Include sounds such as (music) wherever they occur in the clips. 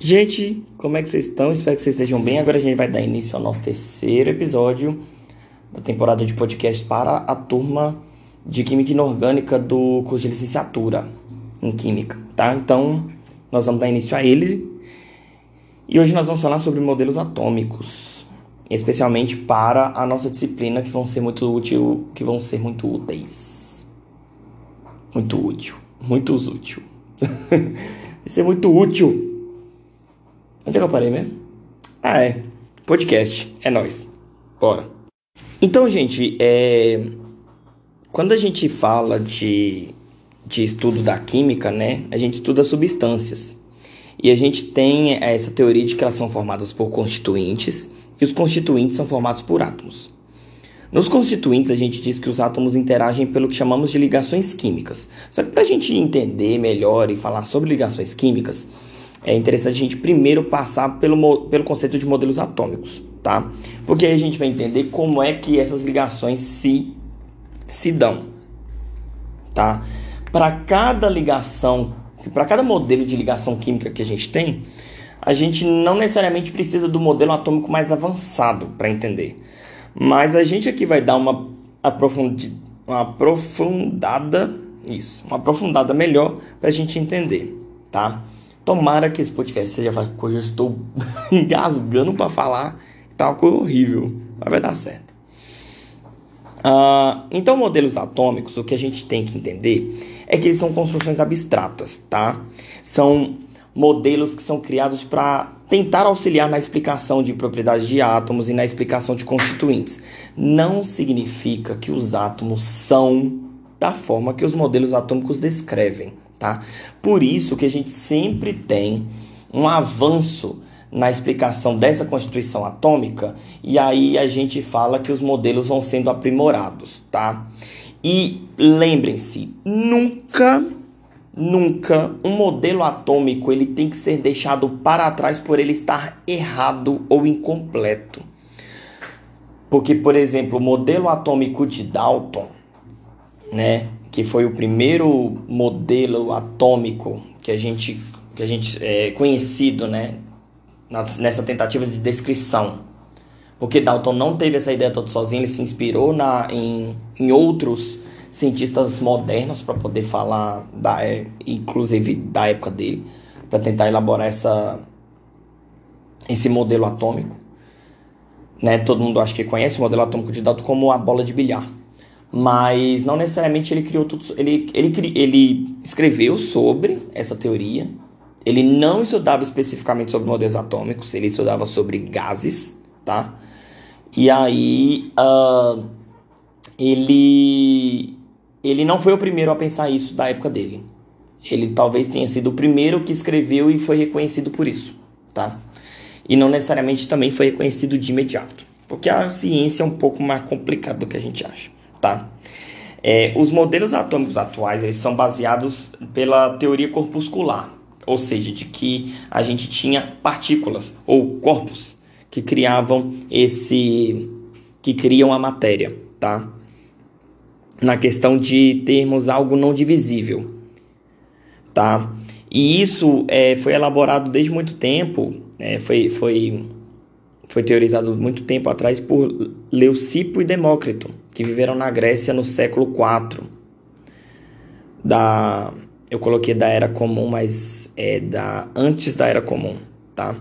Gente, como é que vocês estão? Espero que vocês estejam bem. Agora a gente vai dar início ao nosso terceiro episódio da temporada de podcast para a turma de Química Inorgânica do curso de licenciatura em Química, tá? Então, nós vamos dar início a ele. E hoje nós vamos falar sobre modelos atômicos, especialmente para a nossa disciplina que vão ser muito útil, que vão ser muito úteis. Muito útil, muito útil. (laughs) Vai ser muito útil Onde é que eu parei mesmo? Ah, é. Podcast. É nós. Bora. Então, gente, é... quando a gente fala de, de estudo da química, né? A gente estuda substâncias. E a gente tem essa teoria de que elas são formadas por constituintes e os constituintes são formados por átomos. Nos constituintes, a gente diz que os átomos interagem pelo que chamamos de ligações químicas. Só que para a gente entender melhor e falar sobre ligações químicas, é interessante a gente primeiro passar pelo, pelo conceito de modelos atômicos, tá? Porque aí a gente vai entender como é que essas ligações se, se dão, tá? Para cada ligação, para cada modelo de ligação química que a gente tem, a gente não necessariamente precisa do modelo atômico mais avançado para entender. Mas a gente aqui vai dar uma, uma aprofundada, isso, uma aprofundada melhor para a gente entender, tá? Tomara que esse podcast seja porque eu estou (laughs) engasgando para falar. Tá uma coisa horrível, mas vai dar certo. Uh, então, modelos atômicos, o que a gente tem que entender é que eles são construções abstratas, tá? São modelos que são criados para tentar auxiliar na explicação de propriedades de átomos e na explicação de constituintes. Não significa que os átomos são da forma que os modelos atômicos descrevem tá? Por isso que a gente sempre tem um avanço na explicação dessa constituição atômica e aí a gente fala que os modelos vão sendo aprimorados, tá? E lembrem-se, nunca nunca um modelo atômico ele tem que ser deixado para trás por ele estar errado ou incompleto. Porque, por exemplo, o modelo atômico de Dalton, né, que foi o primeiro modelo atômico que a gente, que a gente é conhecido, né, nessa tentativa de descrição. Porque Dalton não teve essa ideia toda sozinho, ele se inspirou na, em, em outros cientistas modernos para poder falar, da, é, inclusive da época dele, para tentar elaborar essa, esse modelo atômico. Né? Todo mundo acho que conhece o modelo atômico de Dalton como a bola de bilhar mas não necessariamente ele criou tudo. Ele, ele, ele escreveu sobre essa teoria. Ele não estudava especificamente sobre modelos atômicos, ele estudava sobre gases, tá? E aí uh, ele ele não foi o primeiro a pensar isso da época dele. Ele talvez tenha sido o primeiro que escreveu e foi reconhecido por isso, tá? E não necessariamente também foi reconhecido de imediato, porque a ciência é um pouco mais complicada do que a gente acha tá? É, os modelos atômicos atuais eles são baseados pela teoria corpuscular, ou seja, de que a gente tinha partículas ou corpos que criavam esse, que criam a matéria, tá? Na questão de termos algo não divisível, tá? E isso é, foi elaborado desde muito tempo, é, foi, foi foi teorizado muito tempo atrás por Leucipo e Demócrito, que viveram na Grécia no século IV. Da, eu coloquei da Era Comum, mas é da antes da Era Comum, tá?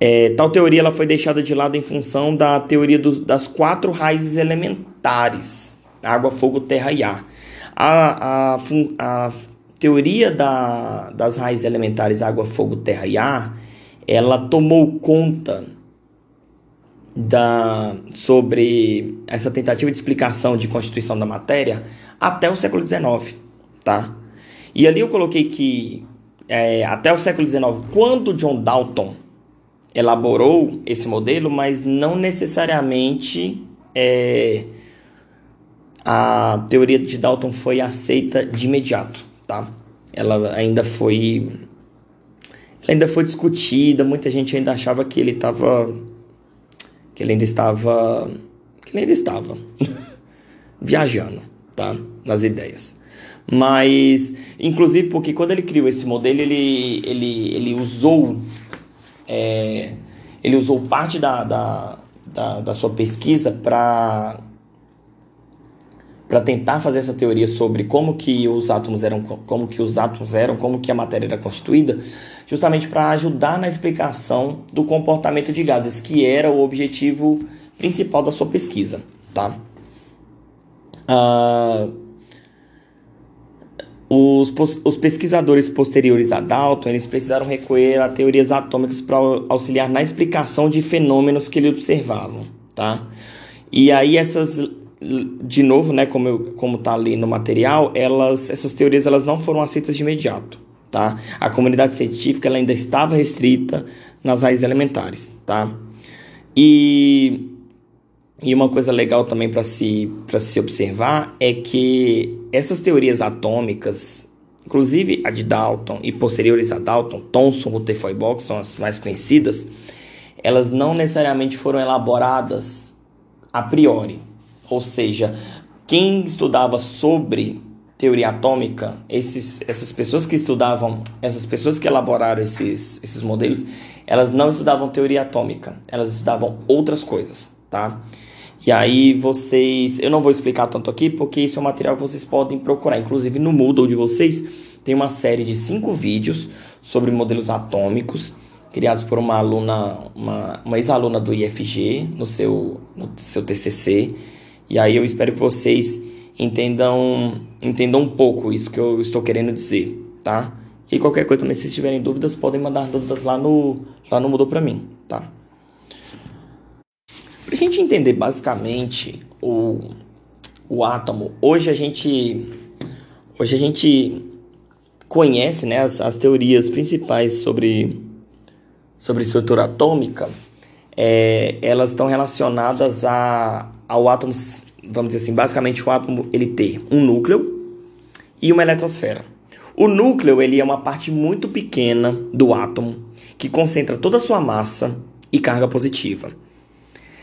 É, tal teoria ela foi deixada de lado em função da teoria do, das quatro raízes elementares: água, fogo, terra e ar. A, a, a teoria da, das raízes elementares água, fogo, terra e ar ela tomou conta da sobre essa tentativa de explicação de constituição da matéria até o século XIX, tá? E ali eu coloquei que é, até o século XIX, quando John Dalton elaborou esse modelo, mas não necessariamente é, a teoria de Dalton foi aceita de imediato, tá? Ela ainda foi ainda foi discutida, muita gente ainda achava que ele estava que ele ainda estava que ele ainda estava (laughs) viajando, tá? Nas ideias. Mas, inclusive, porque quando ele criou esse modelo, ele, ele, ele usou é, ele usou parte da, da, da, da sua pesquisa para para tentar fazer essa teoria sobre como que os átomos eram como que os átomos eram como que a matéria era constituída justamente para ajudar na explicação do comportamento de gases que era o objetivo principal da sua pesquisa tá uh, os, os, pesquisadores posteriores a Dalton eles precisaram recorrer a teorias atômicas para auxiliar na explicação de fenômenos que eles observavam, tá? E aí essas, de novo, né, como eu, como tá ali no material, elas, essas teorias elas não foram aceitas de imediato, tá? A comunidade científica ela ainda estava restrita nas raízes elementares, tá? E e uma coisa legal também para se, se observar é que essas teorias atômicas, inclusive a de Dalton e posteriores a Dalton, Thomson, Rutherford Box são as mais conhecidas, elas não necessariamente foram elaboradas a priori. Ou seja, quem estudava sobre teoria atômica, esses, essas pessoas que estudavam, essas pessoas que elaboraram esses, esses modelos, elas não estudavam teoria atômica, elas estudavam outras coisas, tá? E aí vocês, eu não vou explicar tanto aqui porque isso é um material que vocês podem procurar. Inclusive no Moodle de vocês tem uma série de cinco vídeos sobre modelos atômicos criados por uma aluna, uma, uma ex-aluna do IFG no seu, no seu TCC. E aí eu espero que vocês entendam, entendam um pouco isso que eu estou querendo dizer, tá? E qualquer coisa também, se tiverem dúvidas, podem mandar dúvidas lá no, lá no Moodle para mim, tá? Para a gente entender basicamente o, o átomo, hoje a gente hoje a gente conhece né, as, as teorias principais sobre, sobre estrutura atômica, é, elas estão relacionadas a, ao átomo, vamos dizer assim, basicamente o átomo ele ter um núcleo e uma eletrosfera. O núcleo ele é uma parte muito pequena do átomo que concentra toda a sua massa e carga positiva.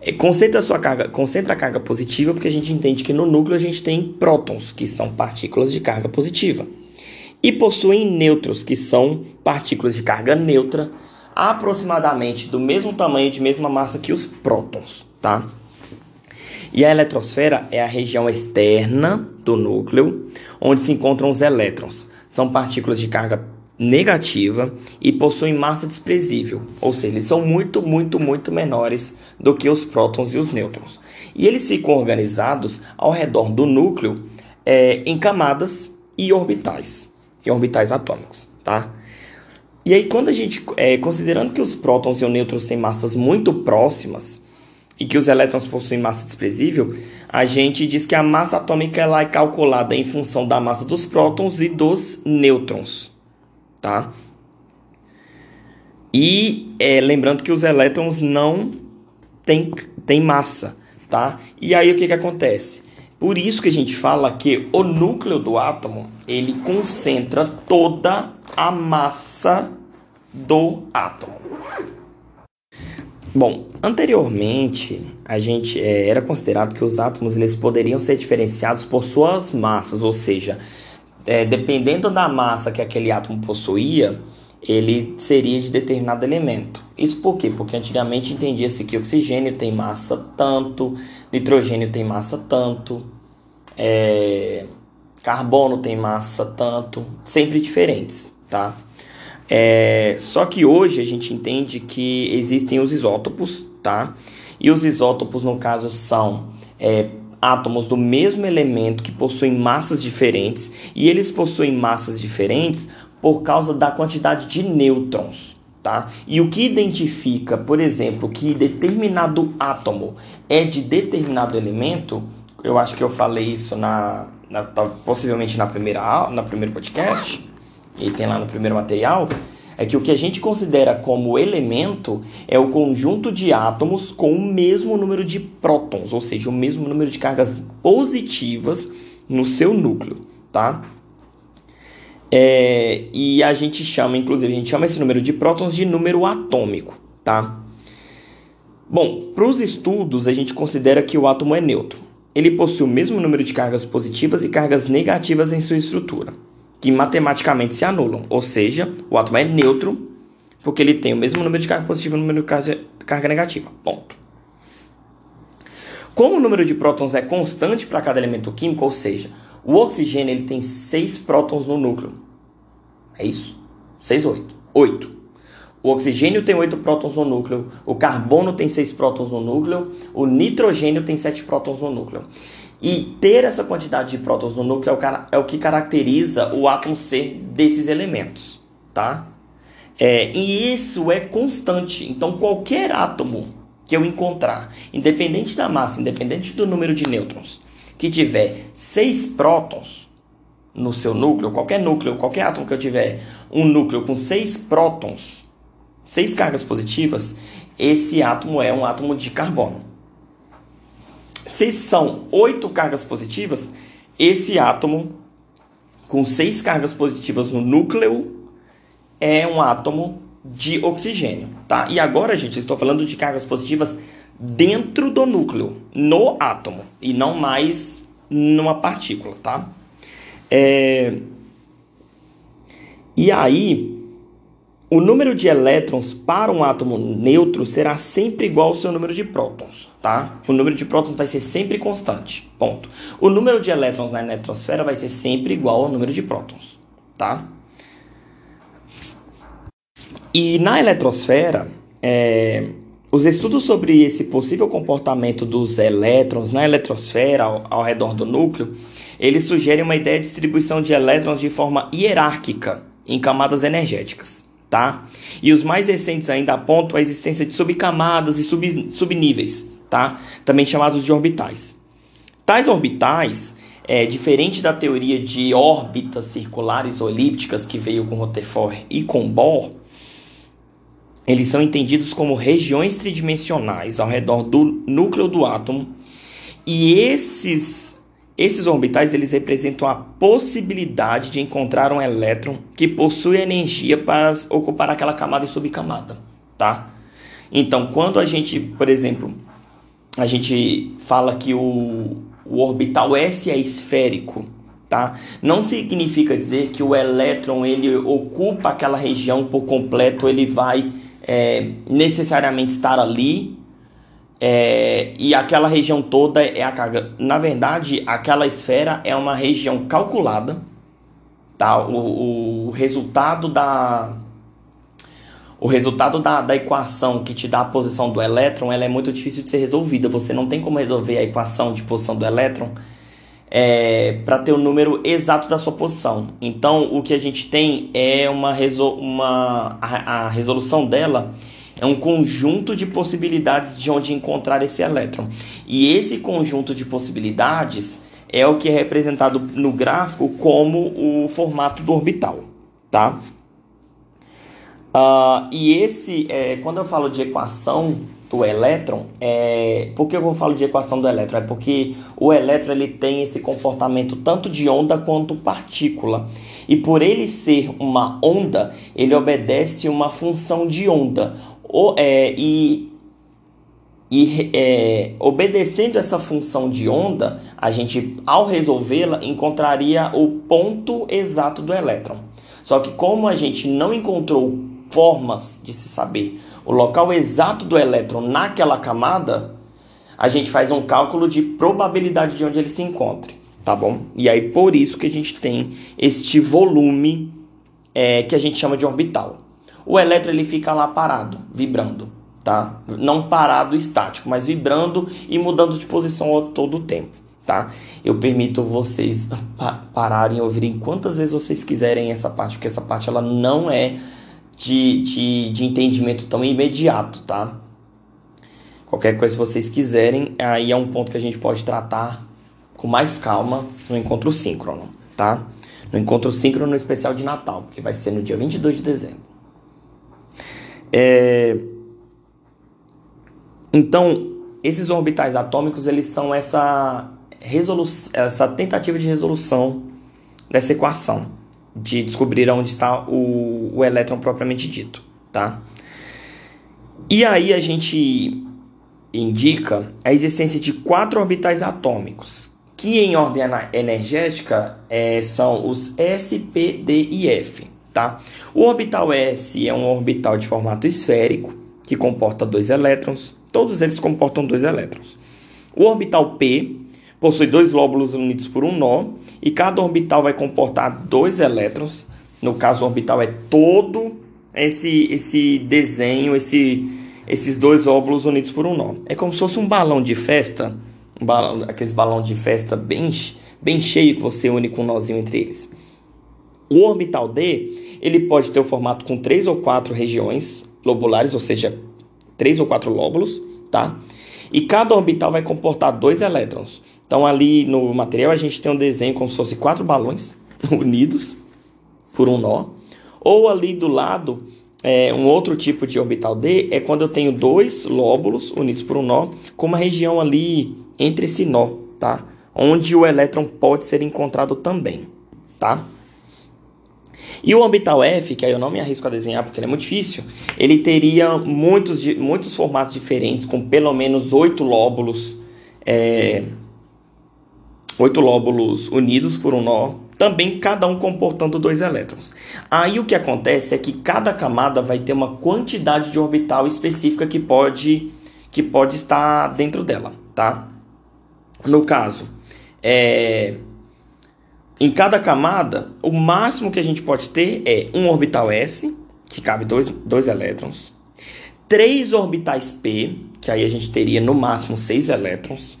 É, concentra a sua carga, concentra a carga positiva, porque a gente entende que no núcleo a gente tem prótons, que são partículas de carga positiva, e possuem nêutrons, que são partículas de carga neutra, aproximadamente do mesmo tamanho, de mesma massa que os prótons, tá? E a eletrosfera é a região externa do núcleo, onde se encontram os elétrons. São partículas de carga negativa e possuem massa desprezível, ou seja, eles são muito, muito, muito menores do que os prótons e os nêutrons. E eles ficam organizados ao redor do núcleo é, em camadas e orbitais, e orbitais atômicos, tá? E aí, quando a gente, é, considerando que os prótons e os nêutrons têm massas muito próximas e que os elétrons possuem massa desprezível, a gente diz que a massa atômica ela é calculada em função da massa dos prótons e dos nêutrons, tá? E é, lembrando que os elétrons não têm, têm massa, tá? E aí o que, que acontece? Por isso que a gente fala que o núcleo do átomo ele concentra toda a massa do átomo. Bom, anteriormente a gente é, era considerado que os átomos eles poderiam ser diferenciados por suas massas, ou seja, é, dependendo da massa que aquele átomo possuía, ele seria de determinado elemento. Isso por quê? Porque antigamente entendia-se que oxigênio tem massa tanto, nitrogênio tem massa tanto, é, carbono tem massa tanto, sempre diferentes, tá? É, só que hoje a gente entende que existem os isótopos, tá? E os isótopos, no caso, são é, átomos do mesmo elemento que possuem massas diferentes, e eles possuem massas diferentes por causa da quantidade de nêutrons. Tá? E o que identifica, por exemplo, que determinado átomo é de determinado elemento, eu acho que eu falei isso na, na possivelmente na primeira na primeiro podcast, e tem lá no primeiro material, é que o que a gente considera como elemento é o conjunto de átomos com o mesmo número de prótons, ou seja, o mesmo número de cargas positivas no seu núcleo, tá? É, e a gente chama, inclusive, a gente chama esse número de prótons de número atômico, tá? Bom, para os estudos, a gente considera que o átomo é neutro. ele possui o mesmo número de cargas positivas e cargas negativas em sua estrutura, que matematicamente se anulam, ou seja, o átomo é neutro porque ele tem o mesmo número de carga positiva e o número de carga negativa. Ponto. Como o número de prótons é constante para cada elemento químico, ou seja, o oxigênio ele tem 6 prótons no núcleo. É isso? 6, 8. 8. O oxigênio tem 8 prótons no núcleo, o carbono tem 6 prótons no núcleo, o nitrogênio tem 7 prótons no núcleo. E ter essa quantidade de prótons no núcleo é o que caracteriza o átomo ser desses elementos, tá? É, e isso é constante. Então, qualquer átomo que eu encontrar, independente da massa, independente do número de nêutrons, que tiver 6 prótons no seu núcleo, qualquer núcleo, qualquer átomo que eu tiver um núcleo com 6 prótons, seis cargas positivas, esse átomo é um átomo de carbono. Se são oito cargas positivas, esse átomo com seis cargas positivas no núcleo é um átomo de oxigênio, tá? E agora, gente, estou falando de cargas positivas dentro do núcleo, no átomo, e não mais numa partícula, tá? É... E aí, o número de elétrons para um átomo neutro será sempre igual ao seu número de prótons, tá? O número de prótons vai ser sempre constante, ponto. O número de elétrons na eletrosfera vai ser sempre igual ao número de prótons, tá? E na eletrosfera, é, os estudos sobre esse possível comportamento dos elétrons na eletrosfera ao, ao redor do núcleo, eles sugerem uma ideia de distribuição de elétrons de forma hierárquica em camadas energéticas tá? E os mais recentes ainda apontam a existência de subcamadas e sub, subníveis, tá? Também chamados de orbitais. Tais orbitais, é, diferente da teoria de órbitas circulares ou elípticas que veio com Rutherford e com Bohr, eles são entendidos como regiões tridimensionais ao redor do núcleo do átomo, e esses esses orbitais eles representam a possibilidade de encontrar um elétron que possui energia para ocupar aquela camada e subcamada, tá? Então, quando a gente, por exemplo, a gente fala que o, o orbital S é esférico, tá? Não significa dizer que o elétron ele ocupa aquela região por completo, ele vai é, necessariamente estar ali é, e aquela região toda é a carga. Na verdade, aquela esfera é uma região calculada, tá? O, o resultado da o resultado da, da equação que te dá a posição do elétron, ela é muito difícil de ser resolvida. Você não tem como resolver a equação de posição do elétron é, para ter o número exato da sua posição. Então, o que a gente tem é uma, resol uma a, a resolução dela é um conjunto de possibilidades de onde encontrar esse elétron. E esse conjunto de possibilidades é o que é representado no gráfico como o formato do orbital, tá? Uh, e esse, é, quando eu falo de equação do elétron, é, por que eu falo de equação do elétron? É porque o elétron ele tem esse comportamento tanto de onda quanto partícula. E por ele ser uma onda, ele obedece uma função de onda. O, é, e e é, obedecendo essa função de onda, a gente, ao resolvê-la, encontraria o ponto exato do elétron. Só que como a gente não encontrou formas de se saber o local exato do elétron naquela camada, a gente faz um cálculo de probabilidade de onde ele se encontre, tá bom? E aí por isso que a gente tem este volume é, que a gente chama de orbital. O elétron ele fica lá parado, vibrando, tá? Não parado estático, mas vibrando e mudando de posição a todo tempo, tá? Eu permito vocês pa pararem e ouvirem quantas vezes vocês quiserem essa parte, porque essa parte ela não é de, de, de entendimento tão imediato, tá? Qualquer coisa que vocês quiserem, aí é um ponto que a gente pode tratar com mais calma no encontro síncrono, tá? No encontro síncrono especial de Natal, porque vai ser no dia 22 de dezembro. É... Então, esses orbitais atômicos, eles são essa, resolu essa tentativa de resolução dessa equação, de descobrir onde está o, o elétron propriamente dito, tá? E aí a gente indica a existência de quatro orbitais atômicos, que em ordem energética é, são os S, P, D e F. Tá? O orbital S é um orbital de formato esférico, que comporta dois elétrons. Todos eles comportam dois elétrons. O orbital P possui dois lóbulos unidos por um nó, e cada orbital vai comportar dois elétrons. No caso, o orbital é todo esse, esse desenho, esse, esses dois óvulos unidos por um nó. É como se fosse um balão de festa, um balão, aqueles balão de festa bem, bem cheio que você une com um nozinho entre eles. O orbital D, ele pode ter o formato com três ou quatro regiões lobulares, ou seja, três ou quatro lóbulos, tá? E cada orbital vai comportar dois elétrons. Então ali no material a gente tem um desenho como se fosse quatro balões (laughs) unidos por um nó. Ou ali do lado, é, um outro tipo de orbital D é quando eu tenho dois lóbulos unidos por um nó, com uma região ali entre esse nó, tá? Onde o elétron pode ser encontrado também, tá? E o orbital F, que aí eu não me arrisco a desenhar porque ele é muito difícil, ele teria muitos, muitos formatos diferentes, com pelo menos oito lóbulos, é, oito lóbulos unidos por um nó, também cada um comportando dois elétrons. Aí o que acontece é que cada camada vai ter uma quantidade de orbital específica que pode, que pode estar dentro dela, tá? No caso, é, em cada camada, o máximo que a gente pode ter é um orbital S, que cabe dois, dois elétrons, três orbitais P, que aí a gente teria no máximo seis elétrons,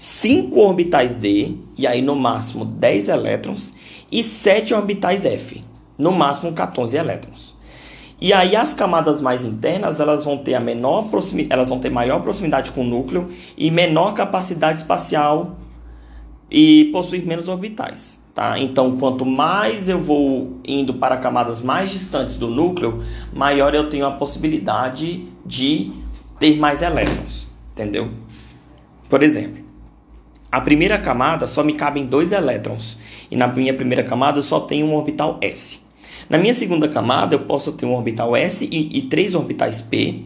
5 orbitais D, e aí no máximo 10 elétrons, e 7 orbitais F, no máximo 14 elétrons. E aí as camadas mais internas, elas vão ter a menor elas vão ter maior proximidade com o núcleo e menor capacidade espacial e possuir menos orbitais, tá? Então, quanto mais eu vou indo para camadas mais distantes do núcleo, maior eu tenho a possibilidade de ter mais elétrons, entendeu? Por exemplo, a primeira camada só me cabem dois elétrons e na minha primeira camada eu só tenho um orbital s. Na minha segunda camada eu posso ter um orbital s e, e três orbitais p,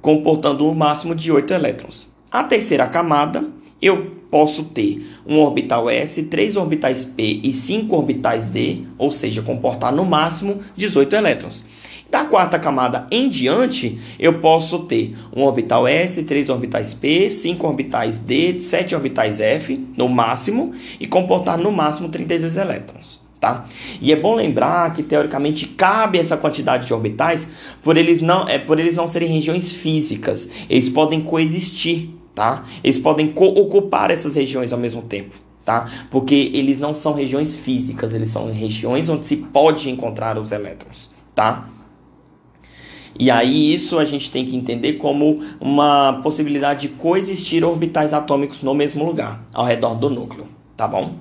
comportando um máximo de 8 elétrons. A terceira camada eu posso ter um orbital s, três orbitais p e cinco orbitais d, ou seja, comportar no máximo 18 elétrons. Da quarta camada em diante, eu posso ter um orbital S, três orbitais P, cinco orbitais D, sete orbitais F, no máximo, e comportar no máximo 32 elétrons. Tá? E é bom lembrar que teoricamente cabe essa quantidade de orbitais por eles não, é, por eles não serem regiões físicas. Eles podem coexistir, tá? Eles podem ocupar essas regiões ao mesmo tempo, tá? Porque eles não são regiões físicas, eles são regiões onde se pode encontrar os elétrons, tá? E aí isso a gente tem que entender como uma possibilidade de coexistir orbitais atômicos no mesmo lugar, ao redor do núcleo, tá bom?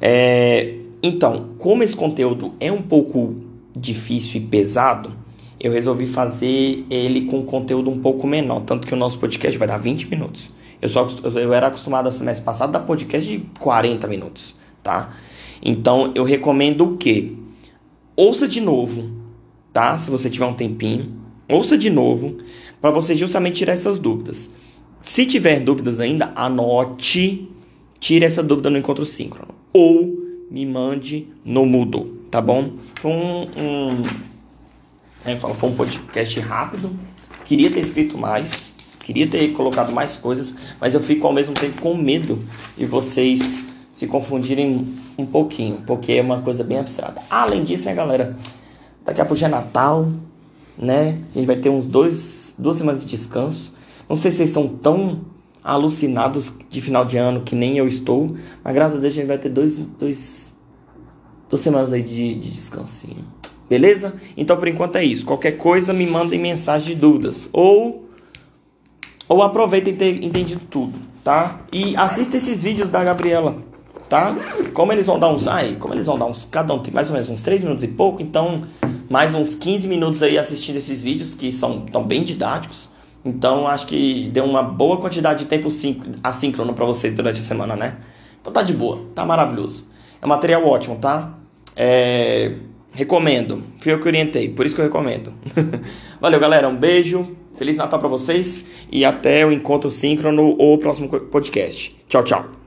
É, então, como esse conteúdo é um pouco difícil e pesado, eu resolvi fazer ele com conteúdo um pouco menor, tanto que o nosso podcast vai dar 20 minutos. Eu, só, eu era acostumado a semestre passado a dar podcast de 40 minutos, tá? Então eu recomendo o que? Ouça de novo tá? Se você tiver um tempinho, ouça de novo para você justamente tirar essas dúvidas. Se tiver dúvidas ainda, anote, tire essa dúvida no encontro síncrono ou me mande no Moodle, tá bom? Um, um é, foi um podcast rápido. Queria ter escrito mais, queria ter colocado mais coisas, mas eu fico ao mesmo tempo com medo de vocês se confundirem um pouquinho, porque é uma coisa bem abstrata. Além disso, né, galera? Daqui a pouco já é Natal, né? A gente vai ter uns dois, duas semanas de descanso. Não sei se vocês são tão alucinados de final de ano que nem eu estou, mas graças a Deus a gente vai ter dois, dois, duas semanas aí de, de descansinho. Beleza? Então por enquanto é isso. Qualquer coisa me mandem mensagem de dúvidas. Ou, ou aproveitem ter entendido tudo, tá? E assista esses vídeos da Gabriela tá? Como eles vão dar uns, ai, como eles vão dar uns, cada um tem mais ou menos uns 3 minutos e pouco, então mais uns 15 minutos aí assistindo esses vídeos que são tão bem didáticos. Então acho que deu uma boa quantidade de tempo assíncrono para vocês durante a semana, né? Então tá de boa, tá maravilhoso. É um material ótimo, tá? É... Recomendo. Fui eu que orientei, por isso que eu recomendo. (laughs) Valeu, galera. Um beijo. Feliz Natal para vocês e até o encontro síncrono ou o próximo podcast. Tchau, tchau.